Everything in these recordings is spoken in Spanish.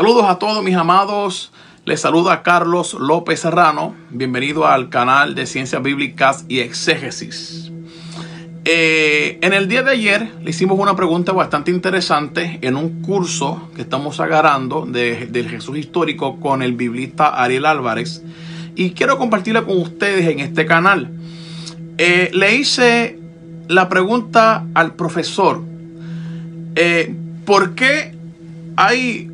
Saludos a todos mis amados. Les saluda Carlos López Serrano. Bienvenido al canal de Ciencias Bíblicas y Exégesis. Eh, en el día de ayer le hicimos una pregunta bastante interesante en un curso que estamos agarrando de, del Jesús histórico con el biblista Ariel Álvarez y quiero compartirla con ustedes en este canal. Eh, le hice la pregunta al profesor, eh, ¿por qué hay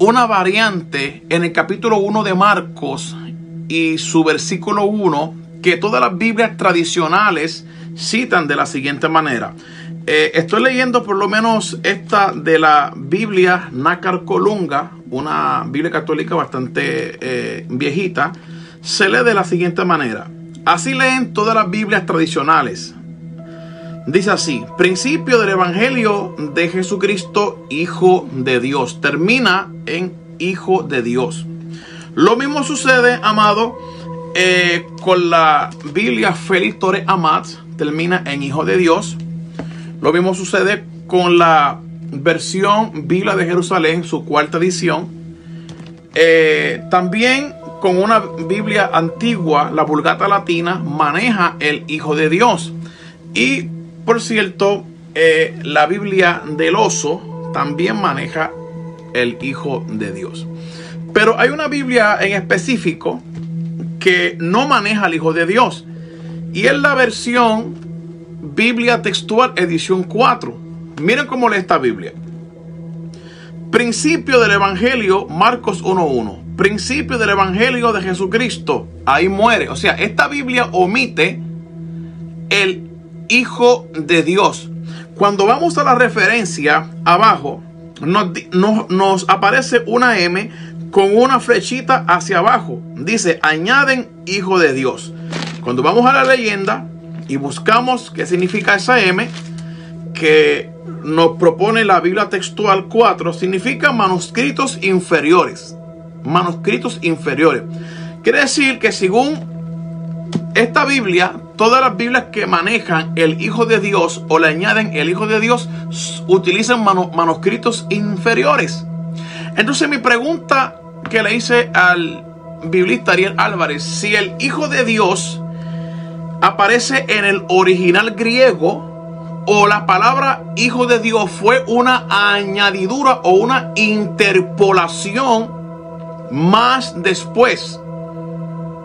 una variante en el capítulo 1 de Marcos y su versículo 1 que todas las Biblias tradicionales citan de la siguiente manera. Eh, estoy leyendo por lo menos esta de la Biblia Nácar Colunga, una Biblia católica bastante eh, viejita. Se lee de la siguiente manera. Así leen todas las Biblias tradicionales. Dice así, principio del Evangelio de Jesucristo, Hijo de Dios. Termina en Hijo de Dios. Lo mismo sucede, amado, eh, con la Biblia Félix Torres Amat termina en Hijo de Dios. Lo mismo sucede con la versión Biblia de Jerusalén, su cuarta edición. Eh, también con una Biblia antigua, la Vulgata Latina, maneja el Hijo de Dios. Y por cierto, eh, la Biblia del Oso también maneja el Hijo de Dios. Pero hay una Biblia en específico que no maneja al Hijo de Dios. Y es la versión Biblia textual edición 4. Miren cómo lee esta Biblia. Principio del Evangelio, Marcos 1.1. Principio del Evangelio de Jesucristo. Ahí muere. O sea, esta Biblia omite el Hijo de Dios. Cuando vamos a la referencia abajo, nos, aparece una M con una flechita hacia abajo. Dice, añaden hijo de Dios. Cuando vamos a la leyenda y buscamos qué significa esa M, que nos propone la Biblia textual 4, significa manuscritos inferiores. Manuscritos inferiores. Quiere decir que según esta Biblia, todas las Biblias que manejan el Hijo de Dios o le añaden el Hijo de Dios utilizan manuscritos inferiores. Entonces mi pregunta que le hice al biblista Ariel Álvarez, si el Hijo de Dios aparece en el original griego o la palabra Hijo de Dios fue una añadidura o una interpolación más después.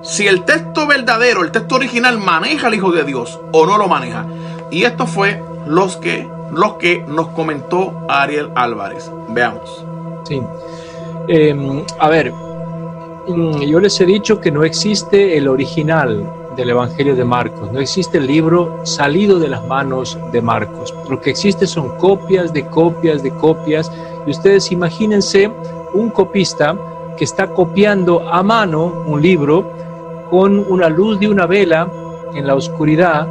Si el texto verdadero, el texto original maneja al Hijo de Dios o no lo maneja. Y esto fue los que, los que nos comentó Ariel Álvarez. Veamos. Sí. Em, a ver, mm, yo les he dicho que no existe el original del Evangelio de Marcos, no existe el libro salido de las manos de Marcos. Lo que existe son copias de copias de copias. Y ustedes imagínense un copista que está copiando a mano un libro con una luz de una vela en la oscuridad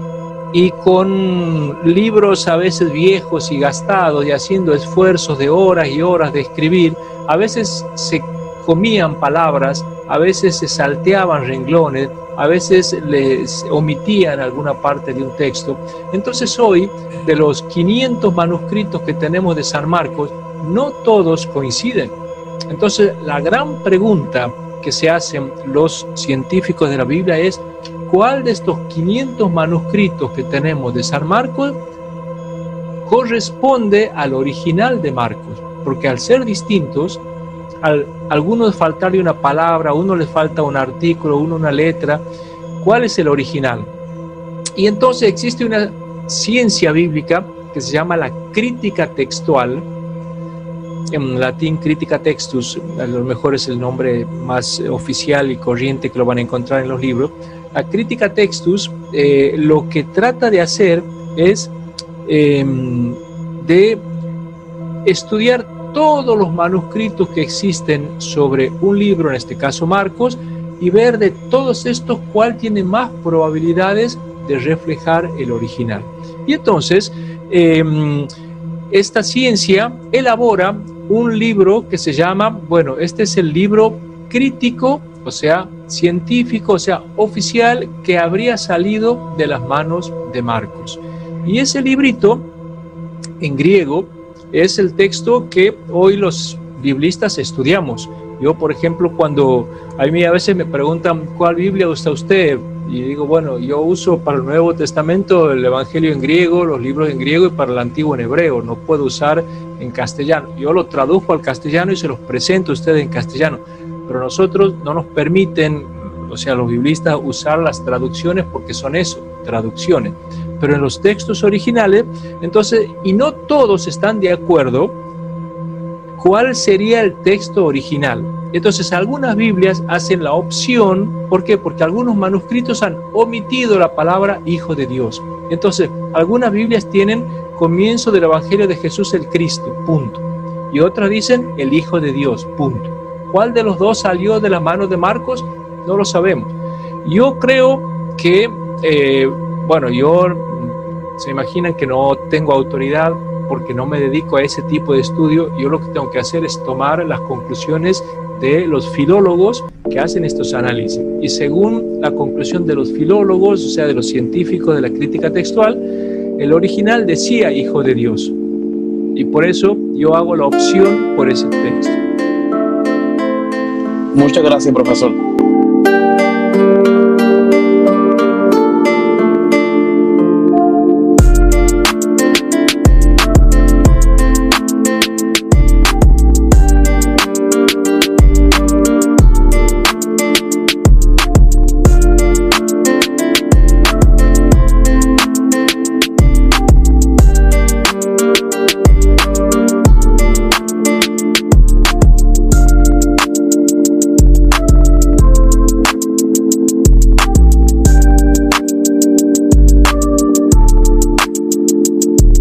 y con libros a veces viejos y gastados y haciendo esfuerzos de horas y horas de escribir, a veces se comían palabras, a veces se salteaban renglones, a veces les omitían alguna parte de un texto. Entonces hoy, de los 500 manuscritos que tenemos de San Marcos, no todos coinciden. Entonces la gran pregunta que se hacen los científicos de la Biblia es, ¿cuál de estos 500 manuscritos que tenemos de San Marcos corresponde al original de Marcos? Porque al ser distintos, al algunos faltarle una palabra, a uno le falta un artículo, a uno una letra, ¿cuál es el original? Y entonces existe una ciencia bíblica que se llama la crítica textual, en latín crítica textus, a lo mejor es el nombre más oficial y corriente que lo van a encontrar en los libros. La crítica textus eh, lo que trata de hacer es em, de estudiar todos los manuscritos que existen sobre un libro, en este caso Marcos, y ver de todos estos cuál tiene más probabilidades de reflejar el original. Y entonces, em, esta ciencia elabora un libro que se llama, bueno, este es el libro crítico, o sea, científico, o sea, oficial, que habría salido de las manos de Marcos. Y ese librito, en griego, es el texto que hoy los biblistas estudiamos. Yo, por ejemplo, cuando a mí a veces me preguntan cuál Biblia usa usted, y digo, bueno, yo uso para el Nuevo Testamento el Evangelio en griego, los libros en griego y para el Antiguo en hebreo, no puedo usar en castellano. Yo lo traduzco al castellano y se los presento a ustedes en castellano, pero nosotros no nos permiten, o sea, los biblistas usar las traducciones porque son eso, traducciones. Pero en los textos originales, entonces, y no todos están de acuerdo cuál sería el texto original. Entonces, algunas Biblias hacen la opción, ¿por qué? Porque algunos manuscritos han omitido la palabra Hijo de Dios. Entonces, algunas Biblias tienen comienzo del Evangelio de Jesús el Cristo, punto. Y otras dicen el Hijo de Dios, punto. ¿Cuál de los dos salió de la mano de Marcos? No lo sabemos. Yo creo que, eh, bueno, yo se imaginan que no tengo autoridad porque no me dedico a ese tipo de estudio. Yo lo que tengo que hacer es tomar las conclusiones de los filólogos que hacen estos análisis. Y según la conclusión de los filólogos, o sea, de los científicos de la crítica textual, el original decía Hijo de Dios. Y por eso yo hago la opción por ese texto. Muchas gracias, profesor.